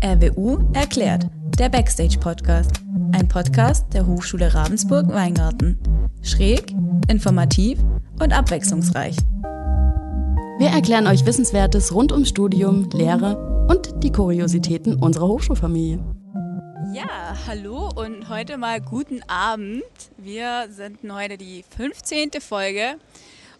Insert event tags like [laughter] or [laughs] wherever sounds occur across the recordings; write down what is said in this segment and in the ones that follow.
RWU erklärt, der Backstage-Podcast. Ein Podcast der Hochschule Ravensburg-Weingarten. Schräg, informativ und abwechslungsreich. Wir erklären euch Wissenswertes rund ums Studium, Lehre und die Kuriositäten unserer Hochschulfamilie. Ja, hallo und heute mal guten Abend. Wir senden heute die 15. Folge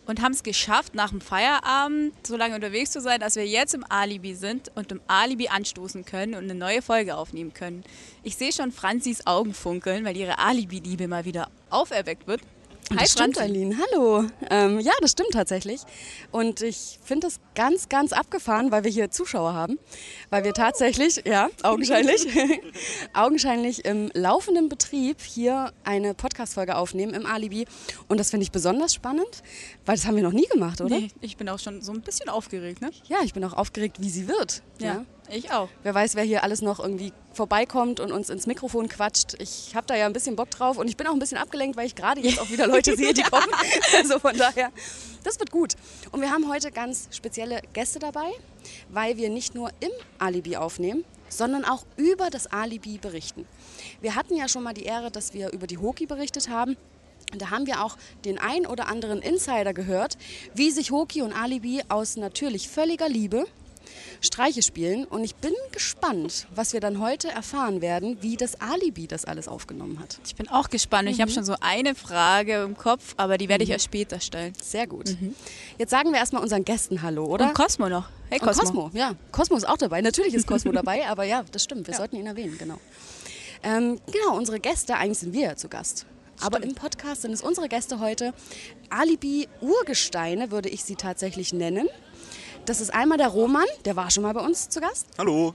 und haben es geschafft, nach dem Feierabend so lange unterwegs zu sein, dass wir jetzt im Alibi sind und im Alibi anstoßen können und eine neue Folge aufnehmen können. Ich sehe schon Franzis Augen funkeln, weil ihre Alibi-Liebe mal wieder auferweckt wird. Hi, das stimmt, Eileen. Hallo. Ähm, ja, das stimmt tatsächlich. Und ich finde es ganz, ganz abgefahren, weil wir hier Zuschauer haben. Weil wir tatsächlich, ja, augenscheinlich, [laughs] augenscheinlich im laufenden Betrieb hier eine Podcast-Folge aufnehmen im Alibi. Und das finde ich besonders spannend, weil das haben wir noch nie gemacht, oder? Nee, ich bin auch schon so ein bisschen aufgeregt, ne? Ja, ich bin auch aufgeregt, wie sie wird. ja. ja. Ich auch. Wer weiß, wer hier alles noch irgendwie vorbeikommt und uns ins Mikrofon quatscht. Ich habe da ja ein bisschen Bock drauf und ich bin auch ein bisschen abgelenkt, weil ich gerade jetzt auch wieder [laughs] Leute sehe, die kommen. [laughs] Also von daher, das wird gut. Und wir haben heute ganz spezielle Gäste dabei, weil wir nicht nur im Alibi aufnehmen, sondern auch über das Alibi berichten. Wir hatten ja schon mal die Ehre, dass wir über die Hoki berichtet haben. Und da haben wir auch den ein oder anderen Insider gehört, wie sich Hoki und Alibi aus natürlich völliger Liebe Streiche spielen. Und ich bin gespannt, was wir dann heute erfahren werden, wie das Alibi das alles aufgenommen hat. Ich bin auch gespannt. Mhm. Ich habe schon so eine Frage im Kopf, aber die werde ich mhm. erst später stellen. Sehr gut. Mhm. Jetzt sagen wir erstmal unseren Gästen Hallo, oder? Und Cosmo noch. Hey Cosmo. Und Cosmo, ja. Cosmo ist auch dabei. Natürlich ist Cosmo [laughs] dabei, aber ja, das stimmt. Wir ja. sollten ihn erwähnen, genau. Ähm, genau, unsere Gäste, eigentlich sind wir ja zu Gast. Aber im Podcast sind es unsere Gäste heute. Alibi-Urgesteine würde ich sie tatsächlich nennen. Das ist einmal der Roman, der war schon mal bei uns zu Gast. Hallo.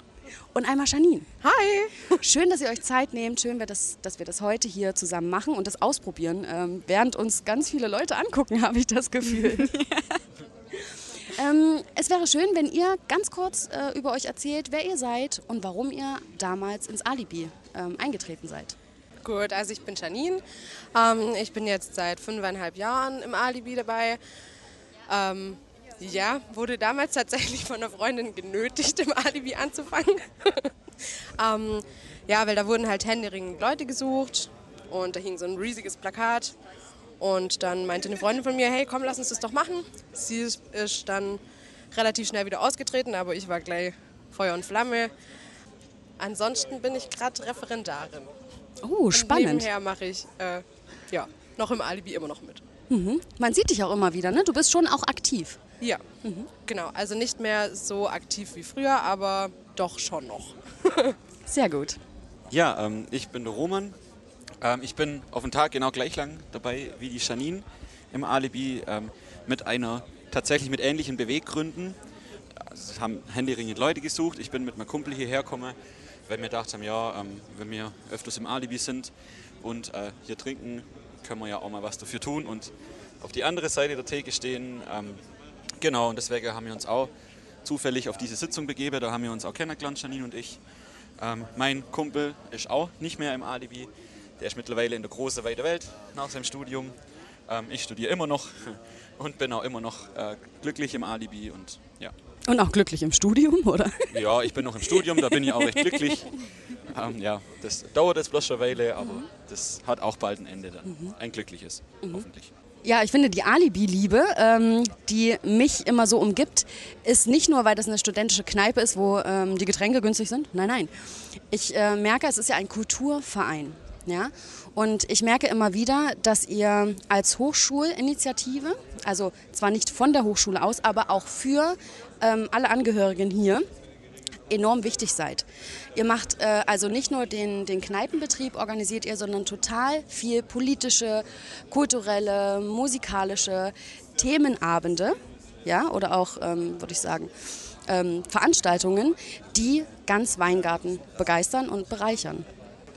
Und einmal Janine. Hi. Schön, dass ihr euch Zeit nehmt. Schön, dass, dass wir das heute hier zusammen machen und das ausprobieren. Ähm, während uns ganz viele Leute angucken, [laughs] habe ich das Gefühl. [laughs] ähm, es wäre schön, wenn ihr ganz kurz äh, über euch erzählt, wer ihr seid und warum ihr damals ins Alibi ähm, eingetreten seid. Gut, also ich bin Janine. Ähm, ich bin jetzt seit fünfeinhalb Jahren im Alibi dabei. Ähm, ja, wurde damals tatsächlich von einer Freundin genötigt, im Alibi anzufangen. [laughs] ähm, ja, weil da wurden halt händeringend Leute gesucht und da hing so ein riesiges Plakat. Und dann meinte eine Freundin von mir, hey, komm, lass uns das doch machen. Sie ist dann relativ schnell wieder ausgetreten, aber ich war gleich Feuer und Flamme. Ansonsten bin ich gerade Referendarin. Oh, spannend. Und nebenher mache ich äh, ja, noch im Alibi immer noch mit. Mhm. Man sieht dich auch immer wieder, ne? Du bist schon auch aktiv. Ja, mhm. genau. Also nicht mehr so aktiv wie früher, aber doch schon noch. [laughs] Sehr gut. Ja, ähm, ich bin der Roman. Ähm, ich bin auf den Tag genau gleich lang dabei wie die Janine im Alibi ähm, mit einer tatsächlich mit ähnlichen Beweggründen. Also, es haben händeringend Leute gesucht. Ich bin mit meinem Kumpel hierher gekommen, weil wir gedacht haben, ja, ähm, wenn wir öfters im Alibi sind und äh, hier trinken, können wir ja auch mal was dafür tun und auf die andere Seite der Theke stehen. Ähm, Genau, und deswegen haben wir uns auch zufällig auf diese Sitzung begeben. Da haben wir uns auch kennengelernt, Janine und ich. Ähm, mein Kumpel ist auch nicht mehr im Alibi. Der ist mittlerweile in der großen, weiten Welt nach seinem Studium. Ähm, ich studiere immer noch [laughs] und bin auch immer noch äh, glücklich im Alibi. Und, ja. und auch glücklich im Studium, [laughs] oder? Ja, ich bin noch im Studium, da bin ich auch recht glücklich. [laughs] Ähm, ja, das dauert jetzt bloß schon eine Weile, aber mhm. das hat auch bald ein Ende dann. Mhm. Ein glückliches, mhm. hoffentlich. Ja, ich finde die Alibi-Liebe, ähm, die mich immer so umgibt, ist nicht nur, weil das eine studentische Kneipe ist, wo ähm, die Getränke günstig sind. Nein, nein. Ich äh, merke, es ist ja ein Kulturverein. Ja? Und ich merke immer wieder, dass ihr als Hochschulinitiative, also zwar nicht von der Hochschule aus, aber auch für ähm, alle Angehörigen hier, enorm wichtig seid. Ihr macht äh, also nicht nur den, den Kneipenbetrieb, organisiert ihr, sondern total viel politische, kulturelle, musikalische Themenabende, ja, oder auch, ähm, würde ich sagen, ähm, Veranstaltungen, die ganz Weingarten begeistern und bereichern.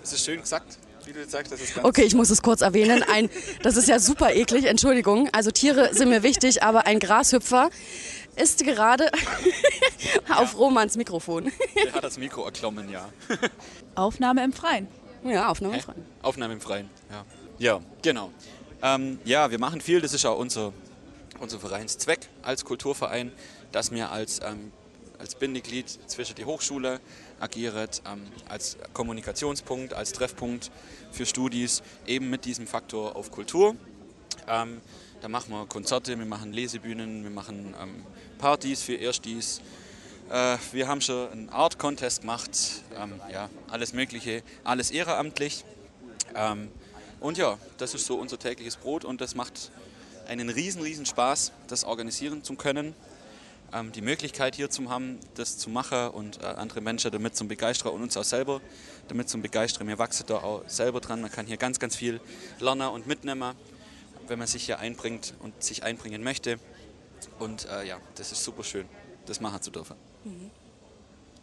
Das ist schön gesagt. Wie du sagst, okay, ich muss es kurz erwähnen. Ein, das ist ja super eklig, Entschuldigung. Also Tiere sind mir wichtig, aber ein Grashüpfer ist gerade [laughs] auf. Romans Mikrofon. Der hat das Mikro erklommen, ja. [laughs] Aufnahme im Freien. Ja, Aufnahme im Freien. Aufnahme im Freien, ja. Ja, genau. Ähm, ja, wir machen viel, das ist auch unser, unser Vereinszweck als Kulturverein, dass wir als ähm, als Bindeglied zwischen die Hochschule, agiert ähm, als Kommunikationspunkt, als Treffpunkt für Studis, eben mit diesem Faktor auf Kultur. Da machen wir Konzerte, wir machen Lesebühnen, wir machen ähm, Partys für Erstis. Äh, wir haben schon einen Art Contest gemacht, ähm, ja, alles Mögliche, alles ehrenamtlich. Ähm, und ja, das ist so unser tägliches Brot und das macht einen riesen, riesen Spaß, das organisieren zu können. Ähm, die Möglichkeit hier zu haben, das zu machen und äh, andere Menschen damit zum Begeistern und uns auch selber damit zum Begeistern. Wir wachsen da auch selber dran. Man kann hier ganz, ganz viel lernen und mitnehmen, wenn man sich hier einbringt und sich einbringen möchte. Und äh, ja, das ist super schön, das machen zu dürfen. Mhm.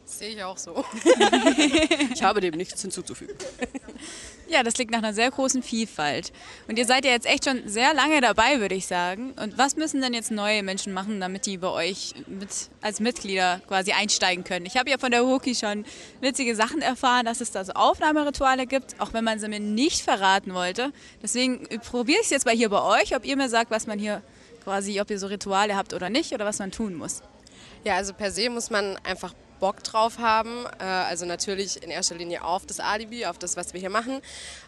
Sehe ich auch so. [laughs] ich habe dem nichts hinzuzufügen. [laughs] Ja, das liegt nach einer sehr großen Vielfalt. Und ihr seid ja jetzt echt schon sehr lange dabei, würde ich sagen. Und was müssen denn jetzt neue Menschen machen, damit die bei euch mit, als Mitglieder quasi einsteigen können? Ich habe ja von der Hoki schon witzige Sachen erfahren, dass es da so Aufnahmerituale gibt, auch wenn man sie mir nicht verraten wollte. Deswegen probiere ich es jetzt mal hier bei euch, ob ihr mir sagt, was man hier quasi, ob ihr so Rituale habt oder nicht oder was man tun muss. Ja, also per se muss man einfach Bock drauf haben. Äh, also natürlich in erster Linie auf das Alibi, auf das, was wir hier machen.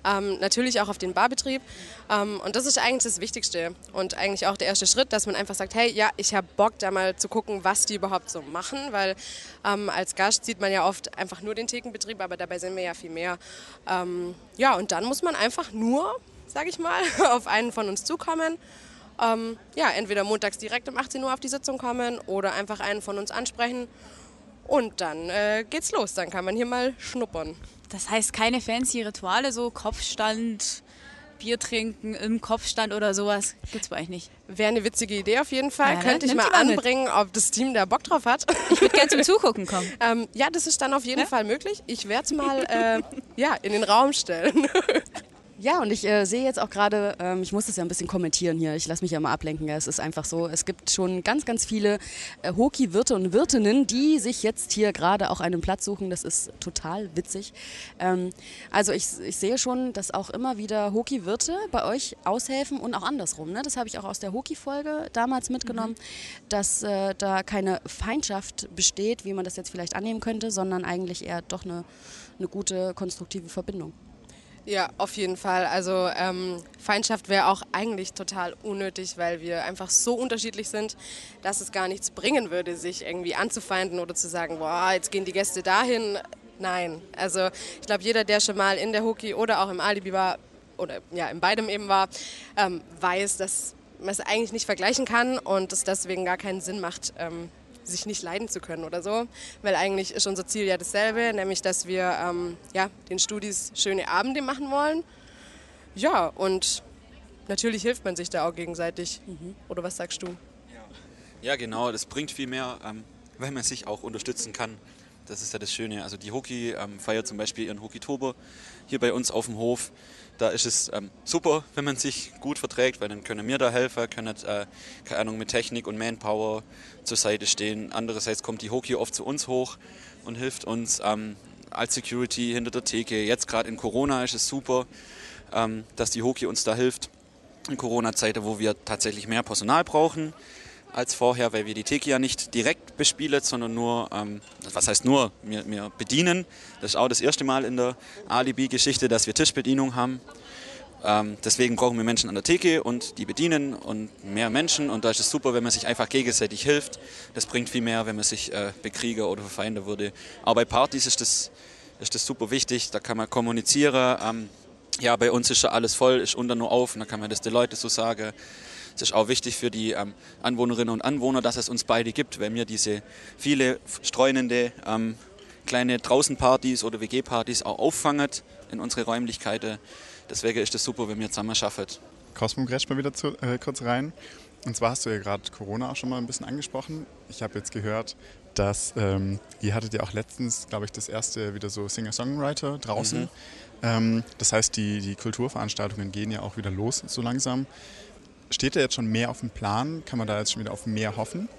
Ähm, natürlich auch auf den Barbetrieb. Ähm, und das ist eigentlich das Wichtigste und eigentlich auch der erste Schritt, dass man einfach sagt, hey, ja, ich habe Bock da mal zu gucken, was die überhaupt so machen, weil ähm, als Gast sieht man ja oft einfach nur den Thekenbetrieb, aber dabei sind wir ja viel mehr. Ja, und dann muss man einfach nur, sage ich mal, [laughs] auf einen von uns zukommen. Ähm, ja, entweder montags direkt um 18 Uhr auf die Sitzung kommen oder einfach einen von uns ansprechen und dann äh, geht's los, dann kann man hier mal schnuppern. Das heißt keine fancy Rituale, so Kopfstand, Bier trinken im Kopfstand oder sowas gibt's bei euch nicht. Wäre eine witzige Idee auf jeden Fall. Ja, Könnte ich mal anbringen, mit. ob das Team da Bock drauf hat. Ich würde gerne zum [laughs] Zugucken kommen. ähm, ja, das ist dann auf jeden ja? Fall möglich. Ich werde es mal äh, ja, in den Raum stellen. [laughs] Ja, und ich äh, sehe jetzt auch gerade, ähm, ich muss das ja ein bisschen kommentieren hier, ich lasse mich ja mal ablenken, ja, es ist einfach so, es gibt schon ganz, ganz viele äh, Hoki-Wirte und Wirtinnen, die sich jetzt hier gerade auch einen Platz suchen, das ist total witzig. Ähm, also ich, ich sehe schon, dass auch immer wieder Hoki-Wirte bei euch aushelfen und auch andersrum. Ne? Das habe ich auch aus der Hoki-Folge damals mitgenommen, mhm. dass äh, da keine Feindschaft besteht, wie man das jetzt vielleicht annehmen könnte, sondern eigentlich eher doch eine, eine gute, konstruktive Verbindung. Ja, auf jeden Fall. Also ähm, Feindschaft wäre auch eigentlich total unnötig, weil wir einfach so unterschiedlich sind, dass es gar nichts bringen würde, sich irgendwie anzufeinden oder zu sagen, boah, jetzt gehen die Gäste dahin. Nein, also ich glaube, jeder, der schon mal in der Hoki oder auch im Alibi war, oder ja, in beidem eben war, ähm, weiß, dass man es eigentlich nicht vergleichen kann und es deswegen gar keinen Sinn macht, ähm, sich nicht leiden zu können oder so. Weil eigentlich ist unser Ziel ja dasselbe, nämlich dass wir ähm, ja, den Studis schöne Abende machen wollen. Ja, und natürlich hilft man sich da auch gegenseitig. Mhm. Oder was sagst du? Ja, genau, das bringt viel mehr, ähm, weil man sich auch unterstützen kann. Das ist ja das Schöne. Also die Hockey ähm, feiert zum Beispiel ihren Hockey-Tober hier bei uns auf dem Hof. Da ist es ähm, super, wenn man sich gut verträgt, weil dann können wir da helfen, können, äh, keine Ahnung, mit Technik und Manpower zur Seite stehen. Andererseits kommt die Hockey oft zu uns hoch und hilft uns ähm, als Security hinter der Theke. Jetzt gerade in Corona ist es super, ähm, dass die Hockey uns da hilft. In Corona-Zeiten, wo wir tatsächlich mehr Personal brauchen als vorher, weil wir die Theke ja nicht direkt bespielen, sondern nur, ähm, was heißt nur, wir, wir, bedienen. Das ist auch das erste Mal in der Alibi-Geschichte, dass wir Tischbedienung haben. Ähm, deswegen brauchen wir Menschen an der Theke und die bedienen und mehr Menschen. Und da ist es super, wenn man sich einfach gegenseitig hilft. Das bringt viel mehr, wenn man sich äh, bekriegen oder verfeinden würde. Aber bei Partys ist das, ist das super wichtig. Da kann man kommunizieren. Ähm, ja, bei uns ist schon alles voll, ist unter nur auf. Und da kann man das den Leuten so sagen. Es ist auch wichtig für die ähm, Anwohnerinnen und Anwohner, dass es uns beide gibt, weil wir diese viele streunende ähm, kleine Draußenpartys oder WG-Partys auch auffangen in unsere Räumlichkeiten. Deswegen ist es super, wenn wir zusammen schaffen. Cosmo grätscht mal wieder zu, äh, kurz rein. Und zwar hast du ja gerade Corona auch schon mal ein bisschen angesprochen. Ich habe jetzt gehört, dass ähm, ihr hattet ja auch letztens, glaube ich, das erste wieder so Singer-Songwriter draußen. Mhm. Ähm, das heißt, die, die Kulturveranstaltungen gehen ja auch wieder los so langsam. Steht da jetzt schon mehr auf dem Plan? Kann man da jetzt schon wieder auf mehr hoffen?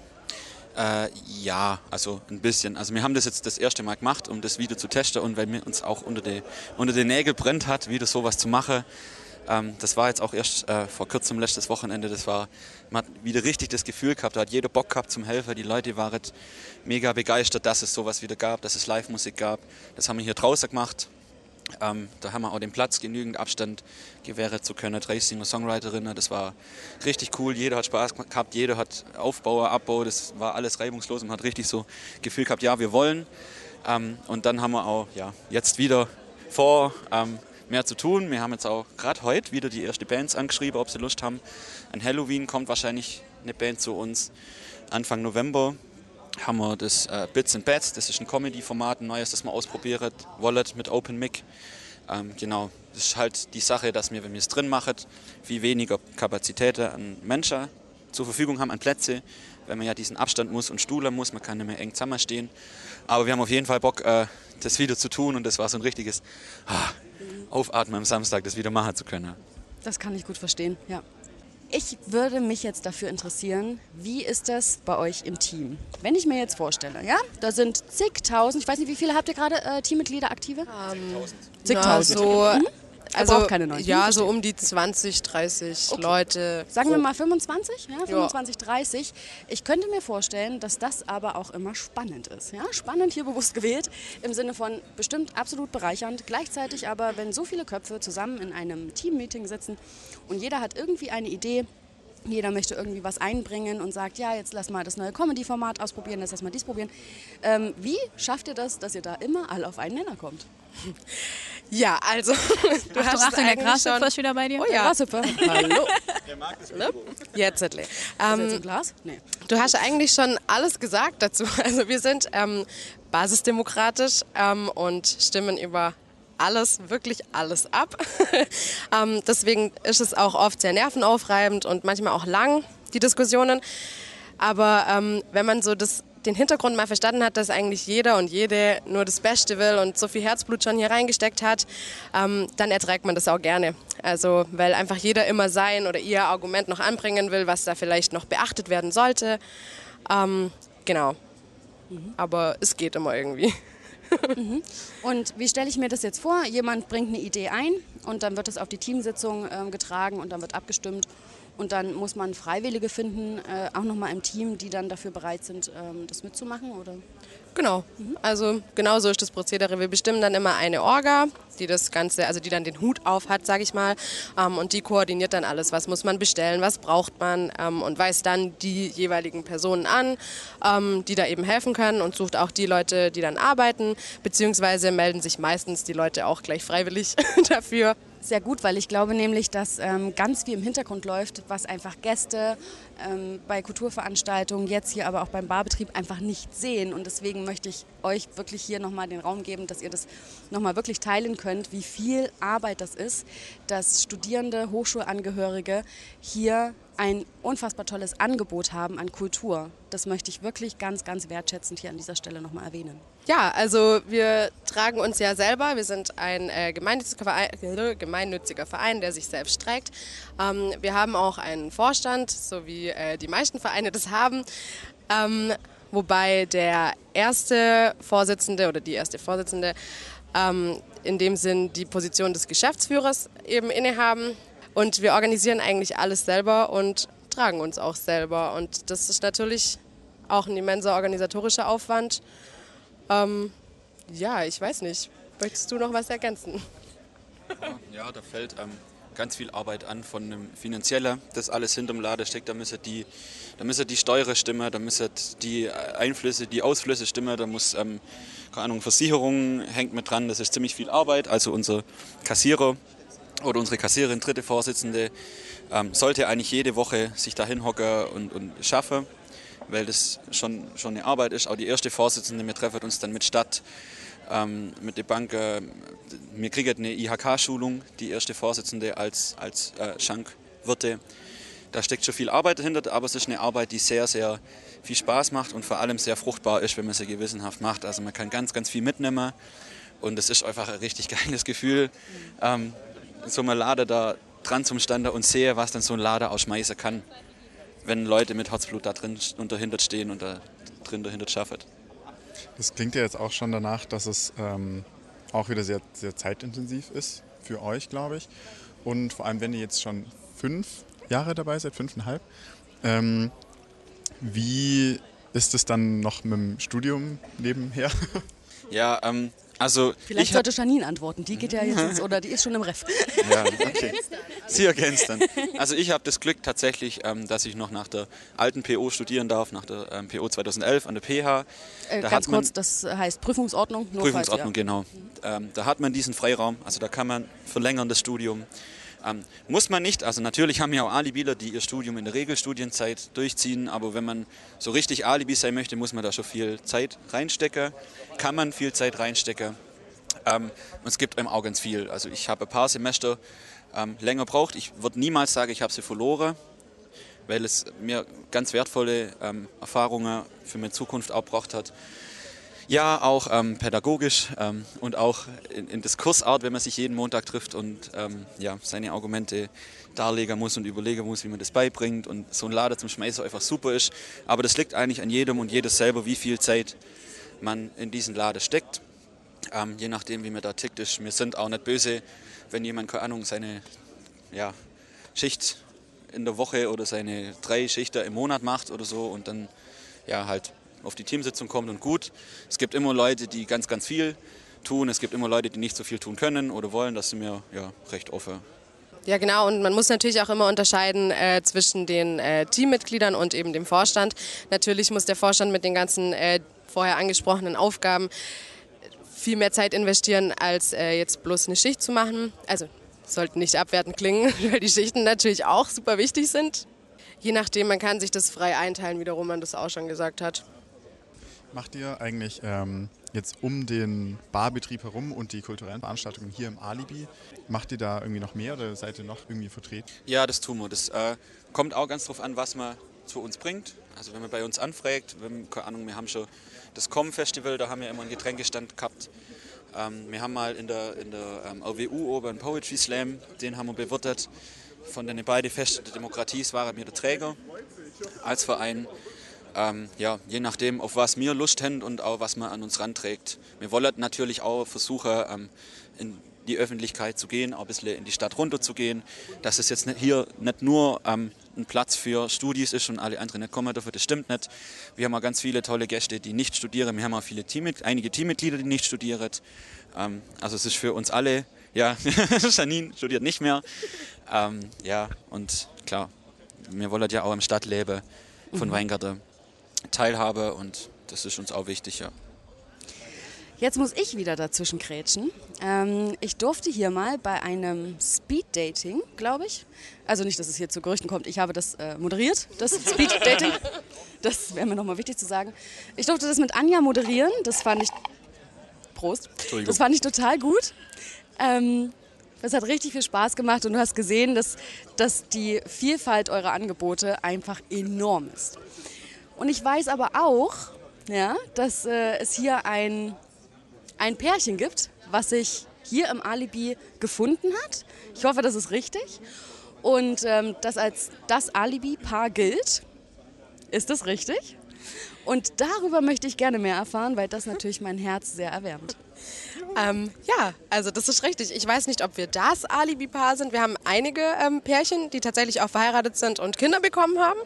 Äh, ja, also ein bisschen. Also wir haben das jetzt das erste Mal gemacht, um das wieder zu testen und weil mir uns auch unter die, unter die Nägel brennt hat, wieder sowas zu machen. Ähm, das war jetzt auch erst äh, vor kurzem letztes Wochenende. Das war, man hat wieder richtig das Gefühl gehabt, da hat jeder Bock gehabt zum Helfer. Die Leute waren mega begeistert, dass es sowas wieder gab, dass es Live-Musik gab. Das haben wir hier draußen gemacht. Ähm, da haben wir auch den Platz, genügend Abstand gewähren zu können. Drei Singer-Songwriterinnen, das war richtig cool. Jeder hat Spaß gehabt, jeder hat Aufbau, Abbau, das war alles reibungslos und hat richtig so Gefühl gehabt, ja, wir wollen. Ähm, und dann haben wir auch ja, jetzt wieder vor, ähm, mehr zu tun. Wir haben jetzt auch gerade heute wieder die erste Bands angeschrieben, ob sie Lust haben. An Halloween kommt wahrscheinlich eine Band zu uns. Anfang November haben wir das äh, Bits and Bats, das ist ein Comedy-Format, ein neues, das wir ausprobieren wollen mit Open Mic. Ähm, genau, das ist halt die Sache, dass wir, wenn wir es drin machen, viel weniger Kapazitäten an Menschen zur Verfügung haben, an Plätze, weil man ja diesen Abstand muss und Stuhler muss, man kann nicht mehr eng zusammenstehen. Aber wir haben auf jeden Fall Bock, äh, das wieder zu tun und das war so ein richtiges ah, Aufatmen am Samstag, das wieder machen zu können. Das kann ich gut verstehen, ja. Ich würde mich jetzt dafür interessieren, wie ist das bei euch im Team? Wenn ich mir jetzt vorstelle, ja, da sind zigtausend, ich weiß nicht, wie viele habt ihr gerade äh, Teammitglieder aktive? Na, Zigtausend. so, Mhm. Also, braucht keine neuen. Ja, so um die 20, 30 Leute. Sagen wir mal 25, ja, 25, 30. Ich könnte mir vorstellen, dass das aber auch immer spannend ist. Ja? Spannend hier bewusst gewählt, im Sinne von bestimmt absolut bereichernd. Gleichzeitig aber, wenn so viele Köpfe zusammen in einem Teammeeting sitzen und jeder hat irgendwie eine Idee, jeder möchte irgendwie was einbringen und sagt, ja, jetzt lass mal das neue Comedy-Format ausprobieren, jetzt lass mal dies probieren. Ähm, wie schafft ihr das, dass ihr da immer alle auf einen Nenner kommt? [laughs] Ja, also, [laughs] du Achtung, hast Achtung, der Grashüpfer ist wieder bei dir. Oh ja, Grashüpfer, hallo. jetzt Zettel. Ist jetzt Ähm, ein Glas? Nee. Du hast eigentlich schon alles gesagt dazu. [laughs] Also wir sind ähm, basisdemokratisch ähm, und stimmen über alles, wirklich alles ab. [laughs] ähm, deswegen ist es auch oft sehr nervenaufreibend und manchmal auch lang, die Diskussionen. Aber ähm, wenn man so das, den Hintergrund mal verstanden hat, dass eigentlich jeder und jede nur das Beste will und so viel Herzblut schon hier reingesteckt hat, ähm, dann erträgt man das auch gerne. Also weil einfach jeder immer sein oder ihr Argument noch anbringen will, was da vielleicht noch beachtet werden sollte. Ähm, genau. Aber es geht immer irgendwie. Und wie stelle ich mir das jetzt vor? Jemand bringt eine Idee ein und dann wird es auf die Teamsitzung ähm, getragen und dann wird abgestimmt. Und dann muss man Freiwillige finden, äh, auch nochmal im Team, die dann dafür bereit sind, ähm, das mitzumachen, oder? Genau. Also genau so ist das Prozedere. Wir bestimmen dann immer eine Orga, die das Ganze, also die dann den Hut auf hat, sage ich mal, ähm, und die koordiniert dann alles. Was muss man bestellen, was braucht man ähm, und weist dann die jeweiligen Personen an, ähm, die da eben helfen können und sucht auch die Leute, die dann arbeiten, beziehungsweise melden sich meistens die Leute auch gleich freiwillig [laughs] dafür. Sehr gut, weil ich glaube nämlich, dass ähm, ganz viel im Hintergrund läuft, was einfach Gäste ähm, bei Kulturveranstaltungen, jetzt hier aber auch beim Barbetrieb einfach nicht sehen. Und deswegen möchte ich euch wirklich hier nochmal den Raum geben, dass ihr das nochmal wirklich teilen könnt, wie viel Arbeit das ist, dass Studierende, Hochschulangehörige hier ein unfassbar tolles Angebot haben an Kultur. Das möchte ich wirklich ganz, ganz wertschätzend hier an dieser Stelle nochmal erwähnen. Ja, also wir tragen uns ja selber. Wir sind ein äh, gemeinnütziger, Verein, äh, gemeinnütziger Verein, der sich selbst trägt. Ähm, wir haben auch einen Vorstand, so wie äh, die meisten Vereine das haben. Ähm, wobei der erste Vorsitzende oder die erste Vorsitzende ähm, in dem Sinn die Position des Geschäftsführers eben innehaben. Und wir organisieren eigentlich alles selber und tragen uns auch selber. Und das ist natürlich auch ein immenser organisatorischer Aufwand. Ähm, ja, ich weiß nicht. Möchtest du noch was ergänzen? Ja, da fällt ähm, ganz viel Arbeit an von einem Finanzieller, das alles hinterm Laden steckt. Da müssen die, da müssen die Steuern stimmen, da müssen die Einflüsse, die Ausflüsse stimmen, da muss, ähm, keine Ahnung, Versicherung hängt mit dran, das ist ziemlich viel Arbeit. Also unser Kassierer oder unsere Kassiererin, dritte Vorsitzende, ähm, sollte eigentlich jede Woche sich da hinhocken und, und schaffen, weil das schon, schon eine Arbeit ist. Auch die erste Vorsitzende, wir treffen uns dann mit Stadt, ähm, mit der Bank. Äh, wir kriegen eine IHK-Schulung, die erste Vorsitzende als, als äh, Schankwirte. Da steckt schon viel Arbeit dahinter, aber es ist eine Arbeit, die sehr, sehr viel Spaß macht und vor allem sehr fruchtbar ist, wenn man sie gewissenhaft macht. Also man kann ganz, ganz viel mitnehmen und es ist einfach ein richtig [laughs] geiles Gefühl, ähm, so ein Lader da dran zum Stande und sehe, was dann so ein Lader ausschmeißen kann, wenn Leute mit Herzblut da drin und dahinter stehen und da drin dahinter schaffen. Das klingt ja jetzt auch schon danach, dass es ähm, auch wieder sehr, sehr zeitintensiv ist für euch, glaube ich. Und vor allem, wenn ihr jetzt schon fünf Jahre dabei seid, fünfeinhalb, ähm, wie ist es dann noch mit dem Studium nebenher? Ja, ähm, also Vielleicht sollte Janine antworten. Die geht ja jetzt ins, oder die ist schon im Ref. Ja, okay. Sie ergänzt dann. Also ich habe das Glück tatsächlich, ähm, dass ich noch nach der alten PO studieren darf, nach der ähm, PO 2011 an der PH. Äh, Da ganz hat man- kurz, das heißt Prüfungsordnung. Prüfungsordnung, falls, genau. Ähm, da hat man diesen Freiraum, also da kann man verlängern das Studium. Ähm, muss man nicht, also natürlich haben ja auch Alibieler, die ihr Studium in der Regelstudienzeit durchziehen, aber wenn man so richtig Alibi sein möchte, muss man da schon viel Zeit reinstecken, kann man viel Zeit reinstecken. Ähm, und es gibt einem auch ganz viel. Also ich habe ein paar Semester ähm, länger braucht. Ich würde niemals sagen, ich habe sie verloren, weil es mir ganz wertvolle ähm, Erfahrungen für meine Zukunft auch gebracht hat. Ja, auch ähm, pädagogisch ähm, und auch in, in Diskursart, wenn man sich jeden Montag trifft und ähm, ja, seine Argumente darlegen muss und überlegen muss, wie man das beibringt und so ein Lader zum Schmeißen einfach super ist. Aber das liegt eigentlich an jedem und jedes selber, wie viel Zeit man in diesen Laden steckt. Ähm, je nachdem, wie man da tickt ist. Wir sind auch nicht böse, wenn jemand, keine Ahnung, seine ja, Schicht in der Woche oder seine drei Schichter im Monat macht oder so und dann ja halt auf die Teamsitzung kommt und gut. Es gibt immer Leute, die ganz, ganz viel tun. Es gibt immer Leute, die nicht so viel tun können oder wollen. Das sind mir ja recht offen. Ja, genau. Und man muss natürlich auch immer unterscheiden äh, zwischen den äh, Teammitgliedern und eben dem Vorstand. Natürlich muss der Vorstand mit den ganzen äh, vorher angesprochenen Aufgaben viel mehr Zeit investieren, als äh, jetzt bloß eine Schicht zu machen. Also sollten nicht abwertend klingen, [laughs] weil die Schichten natürlich auch super wichtig sind. Je nachdem, man kann sich das frei einteilen, wie der Roman das auch schon gesagt hat. Macht ihr eigentlich ähm, jetzt um den Barbetrieb herum und die kulturellen Veranstaltungen hier im Alibi, macht ihr da irgendwie noch mehr oder seid ihr noch irgendwie vertreten? Ja, das tun wir. Das äh, kommt auch ganz drauf an, was man zu uns bringt. Also wenn man bei uns anfragt, wenn, keine Ahnung, wir haben schon das Com-Festival, da haben wir immer einen Getränkestand gehabt. Ähm, wir haben mal in der, in der ähm, RWU oben Poetry Slam, den haben wir bewirtet. Von den beiden Feste der Demokratie waren wir der Träger als Verein. Ähm, ja, je nachdem, auf was wir Lust haben und auch was man an uns ranträgt. Wir wollen natürlich auch versuchen, ähm, in die Öffentlichkeit zu gehen, auch ein bisschen in die Stadt runter zu gehen. Dass es jetzt nicht hier nicht nur ähm, ein Platz für Studis ist und alle anderen nicht kommen dafür, das stimmt nicht. Wir haben auch ganz viele tolle Gäste, die nicht studieren. Wir haben auch viele Team, einige Teammitglieder, die nicht studieren. Ähm, also es ist für uns alle, ja, [laughs] Janine studiert nicht mehr. Ähm, ja, und klar, wir wollen ja auch im Stadtleben von Weingarten Teilhabe und das ist uns auch wichtig, ja. Jetzt muss ich wieder dazwischen krätschen. Ähm, ich durfte hier mal bei einem Speed-Dating, glaube ich, also nicht, dass es hier zu Gerüchten kommt, ich habe das äh, moderiert, das Speed-Dating. [laughs] Das wäre mir nochmal wichtig zu sagen. Ich durfte das mit Anja moderieren, das fand ich, Prost, das fand ich total gut. Ähm, es hat richtig viel Spaß gemacht und du hast gesehen, dass, dass die Vielfalt eurer Angebote einfach enorm ist. Und ich weiß aber auch, ja, dass äh, es hier ein, ein Pärchen gibt, was sich hier im Alibi gefunden hat. Ich hoffe, das ist richtig. Und ähm, das als das Alibi-Paar gilt. Ist das richtig? Und darüber möchte ich gerne mehr erfahren, weil das natürlich mein Herz sehr erwärmt. Ähm, ja, also das ist richtig. Ich weiß nicht, ob wir das Alibi-Paar sind. Wir haben einige ähm, Pärchen, die tatsächlich auch verheiratet sind und Kinder bekommen haben.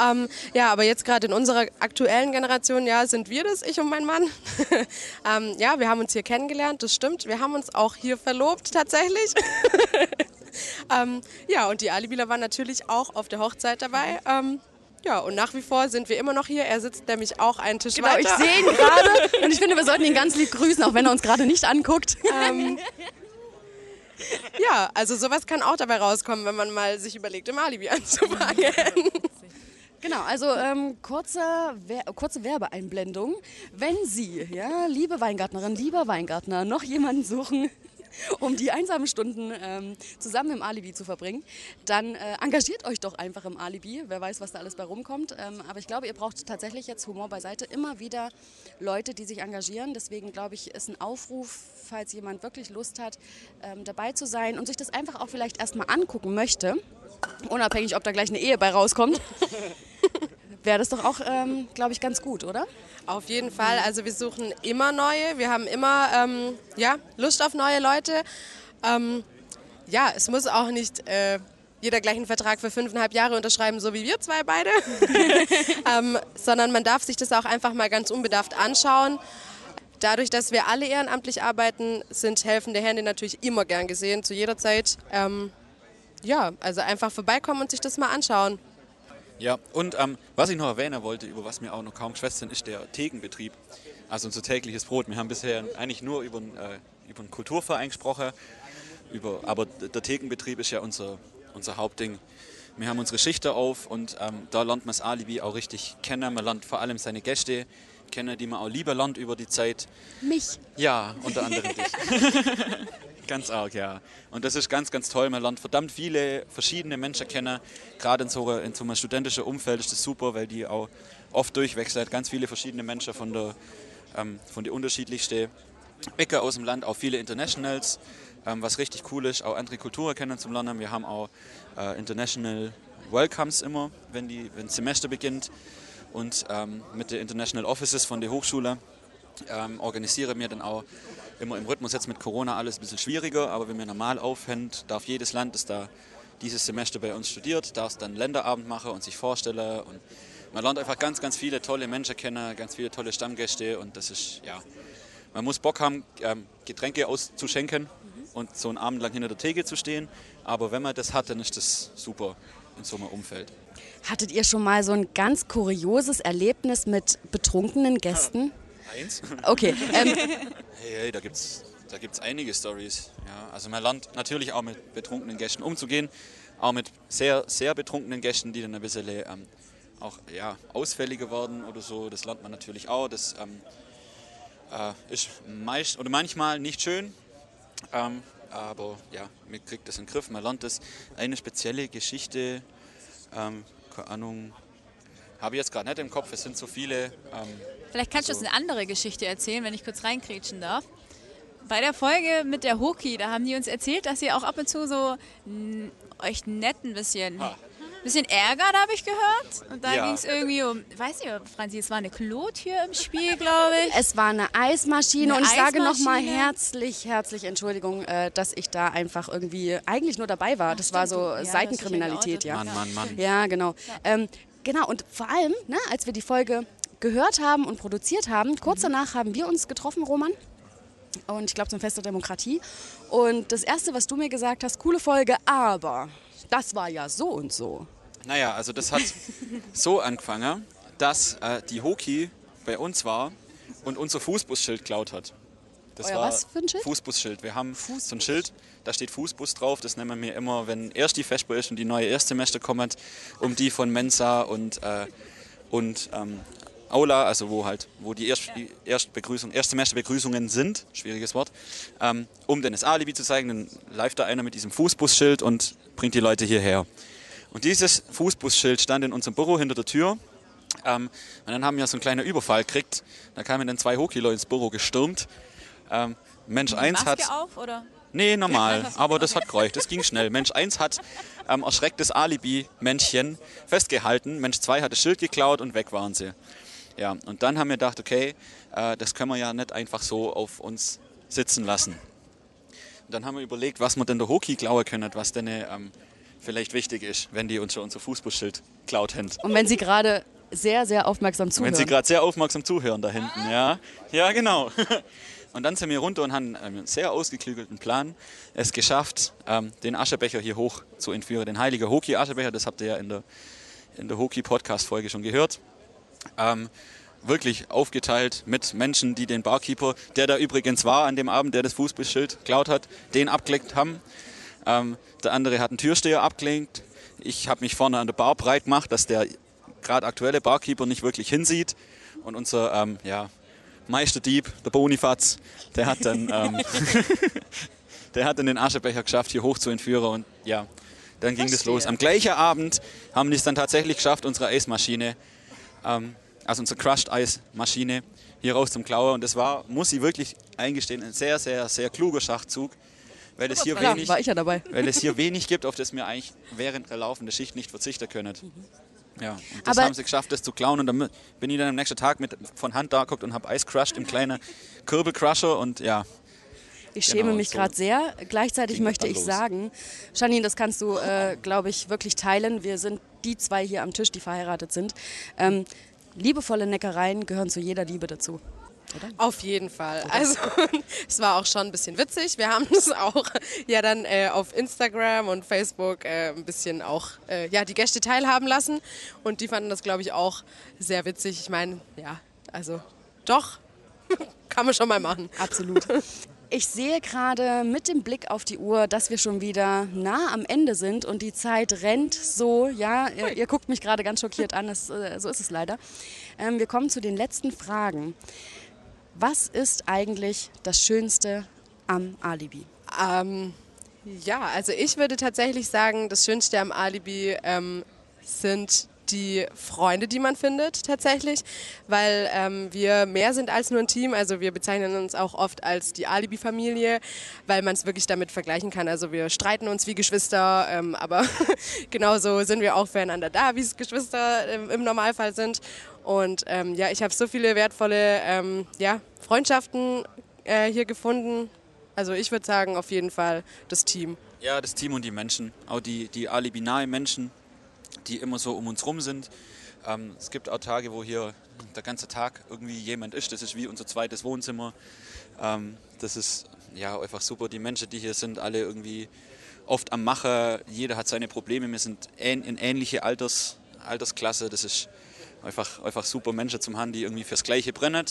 Ähm, ja, aber jetzt gerade in unserer aktuellen Generation, ja, sind wir das, ich und mein Mann. [laughs] ähm, ja, wir haben uns hier kennengelernt, das stimmt. Wir haben uns auch hier verlobt tatsächlich. [laughs] ähm, ja, und die Alibiler waren natürlich auch auf der Hochzeit dabei. Ja, und nach wie vor sind wir immer noch hier. Er sitzt nämlich auch einen Tisch Genau, weiter. ich sehe ihn [laughs] gerade und ich finde, wir sollten ihn ganz lieb grüßen, auch wenn er uns gerade nicht anguckt. Ähm, ja, also sowas kann auch dabei rauskommen, wenn man mal sich überlegt, im Alibi anzufangen. [laughs] Genau, also ähm, kurze, Wer kurze Werbeeinblendung. Wenn Sie, ja, liebe Weingärtnerin, lieber Weingärtner, noch jemanden suchen, [laughs] um die einsamen Stunden ähm, zusammen im Alibi zu verbringen, dann äh, engagiert euch doch einfach im Alibi. Wer weiß, was da alles bei rumkommt. Ähm, aber ich glaube, ihr braucht tatsächlich jetzt Humor beiseite immer wieder Leute, die sich engagieren. Deswegen glaube ich, ist ein Aufruf, falls jemand wirklich Lust hat, ähm, dabei zu sein und sich das einfach auch vielleicht erstmal angucken möchte, unabhängig, ob da gleich eine Ehe bei rauskommt. [laughs] Wäre das doch auch, ähm, glaube ich, ganz gut, oder? Auf jeden Fall. Also wir suchen immer neue. Wir haben immer ähm, ja, Lust auf neue Leute. Ähm, ja, es muss auch nicht äh, jeder gleich einen Vertrag für fünfeinhalb Jahre unterschreiben, so wie wir zwei beide, [laughs] ähm, sondern man darf sich das auch einfach mal ganz unbedarft anschauen. Dadurch, dass wir alle ehrenamtlich arbeiten, sind helfende Hände natürlich immer gern gesehen, zu jeder Zeit. Ähm, ja, also einfach vorbeikommen und sich das mal anschauen. Ja, und ähm, was ich noch erwähnen wollte, über was mir auch noch kaum geschwätzt ist der Thekenbetrieb. Also unser tägliches Brot. Wir haben bisher eigentlich nur über, äh, über einen Kulturverein gesprochen, über, aber der Thekenbetrieb ist ja unser, unser Hauptding. Wir haben unsere Schichten auf und ähm, da lernt man das Alibi auch richtig kennen. Man lernt vor allem seine Gäste kennen, die man auch lieber lernt über die Zeit. Mich. Ja, unter anderem dich. [laughs] ganz arg, ja. Und das ist ganz, ganz toll. Man lernt verdammt viele verschiedene Menschen kennen. Gerade in so, in so einem studentischen Umfeld ist das super, weil die auch oft durchwechselt. Ganz viele verschiedene Menschen von der, ähm, von der unterschiedlichsten Ecke aus dem Land, auch viele Internationals, ähm, was richtig cool ist, auch andere Kulturen kennenzulernen. Wir haben auch äh, International Welcomes immer, wenn, die, wenn das Semester beginnt. Und ähm, mit den International Offices von der Hochschule ähm, organisieren wir dann auch immer im Rhythmus. Jetzt mit Corona alles ein bisschen schwieriger, aber wenn wir normal aufhängt, darf jedes Land, das da dieses Semester bei uns studiert, darf dann Länderabend machen und sich vorstellen. Und man lernt einfach ganz, ganz viele tolle Menschen kennen, ganz viele tolle Stammgäste und das ist, ja, man muss Bock haben, ähm, Getränke auszuschenken und so einen Abend lang hinter der Theke zu stehen. Aber wenn man das hat, dann ist das super in so einem Umfeld. Hattet ihr schon mal so ein ganz kurioses Erlebnis mit betrunkenen Gästen? [laughs] Eins? Okay. Ähm, [laughs] Hey, hey, da gibt's, da gibt's einige Stories. Ja, also man lernt natürlich auch mit betrunkenen Gästen umzugehen, auch mit sehr, sehr betrunkenen Gästen, die dann ein bisschen ähm, auch ja, ausfälliger werden oder so. Das lernt man natürlich auch. Das ähm, äh, ist meist oder manchmal nicht schön, ähm, aber ja, man kriegt das in den Griff. Man lernt das. Eine spezielle Geschichte, ähm, keine Ahnung, habe ich jetzt gerade nicht im Kopf. Es sind so viele. Ähm, Vielleicht kannst du Also- uns eine andere Geschichte erzählen, wenn ich kurz reinkrätschen darf. Bei der Folge mit der Hoki, da haben die uns erzählt, dass ihr auch ab und zu so n, euch nett ein bisschen, Ah. bisschen ärgert, habe ich gehört. Und da Ja. ging es irgendwie um, weiß nicht, Franzi, es war eine Klotür im Spiel, glaube ich. es war eine Eismaschine Eine und ich sage nochmal Eismaschine? herzlich, herzlich Entschuldigung, äh, dass ich da einfach irgendwie eigentlich nur dabei war. Das war so stimmt, ja, Seitenkriminalität, ja ja. Mann, Mann, Mann. Ja, genau. Ähm, genau, und vor allem, ne, als wir die Folge gehört haben und produziert haben, kurz danach haben wir uns getroffen, Roman. Und ich glaube zum Fest der Demokratie. Und das Erste, was du mir gesagt hast, coole Folge, aber das war ja so und so. Naja, also das hat [laughs] so angefangen, dass äh, die Hoki bei uns war und unser Fußbusschild klaut hat. Das Euer was für ein Schild? Fußbusschild. Wir haben so ein Schild, da steht Fußbus drauf. Das nennen wir immer, wenn erst die Vesper ist und die neue Erstsemester kommt, um die von Mensa und, äh, und ähm, Aula, also wo halt, wo die, Erst, die Erstbegrüßung, Erstsemesterbegrüßungen sind, schwieriges Wort, ähm, um dann das Alibi zu zeigen, dann läuft da einer mit diesem Fußbusschild und bringt die Leute hierher. Und dieses Fußbusschild stand in unserem Büro hinter der Tür. Ähm, und dann haben wir so einen kleinen Überfall gekriegt. Da kamen dann zwei Hochkilo ins Büro gestürmt. Ähm, Mensch 1 hat. Auf, oder? Nee, normal. Aber das hat gereicht. Das ging schnell. Mensch 1 hat ähm, erschrecktes Alibi-Männchen festgehalten. Mensch 2 hat das Schild geklaut und weg waren sie. Ja, und dann haben wir gedacht, okay, äh, das können wir ja nicht einfach so auf uns sitzen lassen. Und dann haben wir überlegt, was wir denn der Hoki klauen können, was denn ähm, vielleicht wichtig ist, wenn die uns schon unser Fußbusschild klaut haben. Und wenn Sie gerade sehr, sehr aufmerksam zuhören. Wenn Sie gerade sehr aufmerksam zuhören da hinten, ja. Ja, genau. [laughs] Und dann sind wir runter und haben einen sehr ausgeklügelten Plan es geschafft, ähm, den Aschebecher hier hoch zu entführen. Den heiligen Hoki-Aschebecher, das habt ihr ja in der, in der Hoki-Podcast-Folge schon gehört. Ähm, wirklich aufgeteilt mit Menschen, die den Barkeeper, der da übrigens war an dem Abend, der das Fußballschild geklaut hat, den abgelenkt haben. Ähm, der andere hat einen Türsteher abgelenkt. Ich habe mich vorne an der Bar breit gemacht, dass der gerade aktuelle Barkeeper nicht wirklich hinsieht. Und unser ähm, ja, Meisterdieb, der Bonifaz, der hat dann, ähm, [laughs] der hat dann den Aschebecher geschafft, hier hoch zu entführen. Und ja, dann ging das los. Am gleichen Abend haben die es dann tatsächlich geschafft, unsere Eismaschine, ähm, also unsere Crushed Eismaschine, hier raus zum Klauen. Und das war, muss ich wirklich eingestehen, ein sehr, sehr, sehr kluger Schachzug. Weil es, hier ja, wenig, [laughs] ja weil es hier wenig gibt, auf das wir eigentlich während der laufenden Schicht nicht verzichten können. Ja, und das Aber- haben sie geschafft, das zu klauen. Und dann bin ich dann am nächsten Tag mit von Hand da geguckt und habe Eis crushed im kleinen Kürbelcrusher und ja, Ich schäme Genau, mich so gerade sehr. Gleichzeitig möchte ich los. sagen, Janine, das kannst du, äh, glaube ich, wirklich teilen. Wir sind die zwei hier am Tisch, die verheiratet sind. Ähm, liebevolle Neckereien gehören zu jeder Liebe dazu. Auf jeden Fall. Also [laughs] es war auch schon ein bisschen witzig. Wir haben [laughs] es auch ja dann äh, auf Instagram und Facebook äh, ein bisschen auch äh, ja die Gäste teilhaben lassen und die fanden das glaube ich auch sehr witzig. Ich meine, ja, also doch [laughs] kann man schon mal machen. Absolut. Ich sehe gerade mit dem Blick auf die Uhr, dass wir schon wieder nah am Ende sind und die Zeit rennt so. Ja, ihr, ihr guckt mich gerade ganz schockiert an, das, äh, so ist es leider. Ähm, wir kommen zu den letzten Fragen. Was ist eigentlich das Schönste am Alibi? Ähm, ja, also ich würde tatsächlich sagen, das Schönste am Alibi ähm, sind die Freunde, die man findet tatsächlich, weil ähm, wir mehr sind als nur ein Team. Also wir bezeichnen uns auch oft als die Alibi-Familie, weil man es wirklich damit vergleichen kann. Also wir streiten uns wie Geschwister, ähm, aber [laughs] genauso sind wir auch füreinander da, wie es Geschwister ähm, im Normalfall sind. Und ähm, ja, ich habe so viele wertvolle ähm, ja, Freundschaften äh, hier gefunden. Also ich würde sagen, auf jeden Fall das Team. Ja, das Team und die Menschen, auch die, die alibi-nahe Menschen, die immer so um uns rum sind. Ähm, es gibt auch Tage, wo hier der ganze Tag irgendwie jemand ist. Das ist wie unser zweites Wohnzimmer. Ähm, das ist ja einfach super. Die Menschen, die hier sind, alle irgendwie oft am Machen. Jeder hat seine Probleme. Wir sind ähn, in ähnliche Alters, Altersklasse. Das ist einfach, einfach super Menschen zum haben, die irgendwie fürs Gleiche brennen.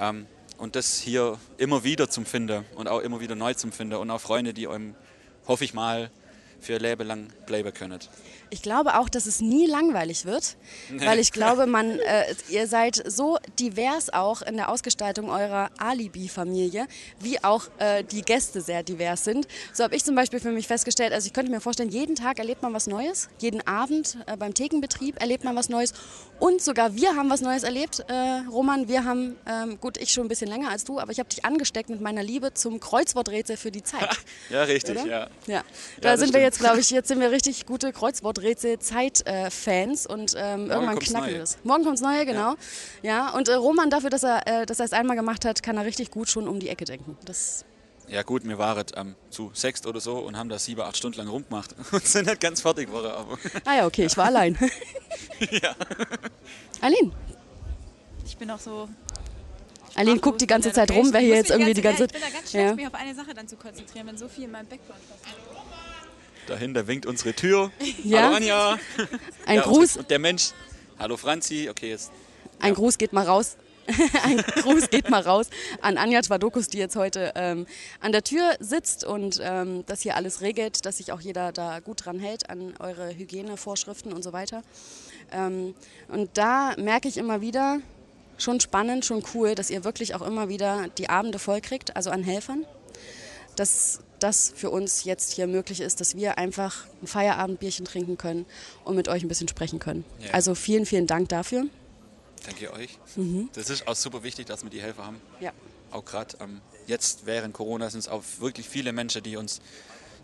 Ähm, und das hier immer wieder zum Finden und auch immer wieder neu zum Finden und auch Freunde, die einem, hoffe ich mal, für ihr Leben lang bleiben können. Ich glaube auch, dass es nie langweilig wird, weil ich glaube, [laughs] man, äh, ihr seid so divers auch in der Ausgestaltung eurer Alibi-Familie, wie auch äh, die Gäste sehr divers sind. So habe ich zum Beispiel für mich festgestellt, also ich könnte mir vorstellen, jeden Tag erlebt man was Neues, jeden Abend äh, beim Thekenbetrieb erlebt man was Neues und sogar wir haben was Neues erlebt. Äh, Roman, wir haben, ähm, gut, ich schon ein bisschen länger als du, aber ich habe dich angesteckt mit meiner Liebe zum Kreuzworträtsel für die Zeit. [laughs] Ja, richtig, ja. Ja, da das sind wir stimmt. Jetzt, glaube ich, jetzt sind wir richtig gute Kreuzworträtsel-Zeit-Fans und ähm, irgendwann knacken wir das. Morgen kommt's Neue, genau. Ja, und äh, Roman dafür, dass er, äh, dass er es einmal gemacht hat, kann er richtig gut schon um die Ecke denken. Das, Ja gut, wir waren ähm, zu sechst oder so und haben das sieben, acht Stunden lang rumgemacht [laughs] und sind nicht ganz fertig geworden. Aber ah ja, okay, ich war allein. [laughs] ja. [laughs] Aline, Ich bin auch so. Aline guckt die ganze Zeit rum, wer hier jetzt irgendwie die ganze Ich bin da ganz schlecht, Ja. mich auf eine Sache dann zu konzentrieren, wenn so viel in meinem Background passiert. Dahinter winkt unsere Tür. Ja? Hallo Anja. Ein ja, Gruß, Und der Mensch. Hallo Franzi. Okay, jetzt. ein Gruß geht mal raus. [laughs] ein Gruß geht mal raus an Anja Twadokus, die jetzt heute ähm, an der Tür sitzt und ähm, das hier alles regelt, dass sich auch jeder da gut dran hält an eure Hygienevorschriften und so weiter. Ähm, und da merke ich immer wieder, schon spannend, schon cool, dass ihr wirklich auch immer wieder die Abende voll kriegt, also an Helfern. Dass das für uns jetzt hier möglich ist, dass wir einfach ein Feierabendbierchen trinken können und mit euch ein bisschen sprechen können. Ja. Also vielen, vielen Dank dafür. Danke euch. Das ist auch super wichtig, dass wir die Helfer haben. Ja. Auch gerade ähm, jetzt während Corona sind es auch wirklich viele Menschen, die uns,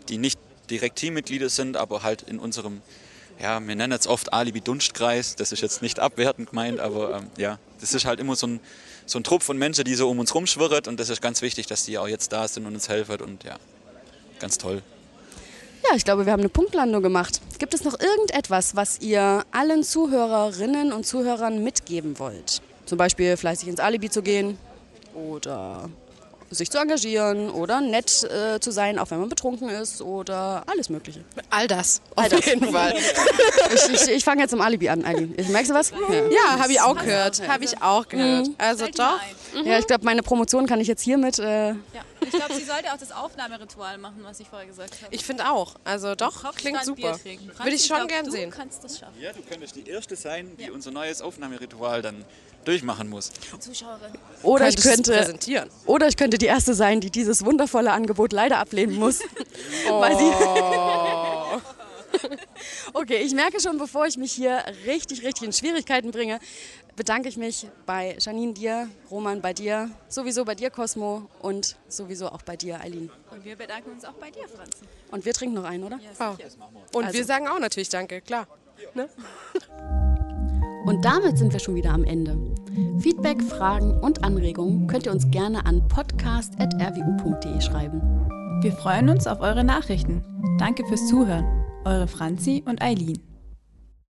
die nicht direkt Teammitglieder sind, aber halt in unserem, ja, wir nennen es oft Alibi-Dunstkreis. Das ist jetzt nicht abwertend gemeint, aber ähm, ja, das ist halt immer so ein, so ein Trupp von Menschen, die so um uns rumschwirren und das ist ganz wichtig, dass die auch jetzt da sind und uns helfen und ja, ganz toll. Ja, ich glaube, wir haben eine Punktlandung gemacht. Gibt es noch irgendetwas, was ihr allen Zuhörerinnen und Zuhörern mitgeben wollt? Zum Beispiel fleißig ins Alibi zu gehen oder sich zu engagieren oder nett äh, zu sein, auch wenn man betrunken ist oder alles Mögliche. All das, auf All das. jeden Fall. [laughs] Ich, ich, ich fange jetzt im Alibi an, Eileen. Ich, merkst du was? Ja. Ja, habe ich auch gehört. Habe ich auch gehört. Also Fällt doch. ein. Ja, ich glaube, meine Promotion kann ich jetzt hiermit. Äh, Ja. Ich glaube, sie sollte auch das Aufnahmeritual machen, was ich vorher gesagt habe. Ich finde auch. Also doch, Kopfstand klingt super. Würde ich schon glaub, gern du sehen. kannst das schaffen. Ja, du könntest die Erste sein, die unser neues Aufnahmeritual dann durchmachen muss. Zuschauerin. oder ich könnte. präsentieren. Oder ich könnte die erste sein, die dieses wundervolle Angebot leider ablehnen muss. [laughs] Weil sie [laughs] okay, ich merke schon, bevor ich mich hier richtig, richtig in Schwierigkeiten bringe, bedanke ich mich bei Janine dir, Roman bei dir, sowieso bei dir, Cosmo und sowieso auch bei dir, Eileen. Und wir bedanken uns auch bei dir, Franzi. Und wir trinken noch einen, oder? Und Also- wir sagen auch natürlich Danke, klar. Ne? [laughs] Und damit sind wir schon wieder am Ende. Feedback, Fragen und Anregungen könnt ihr uns gerne an podcast.rwu.de schreiben. Wir freuen uns auf eure Nachrichten. Danke fürs Zuhören. Eure Franzi und Eileen.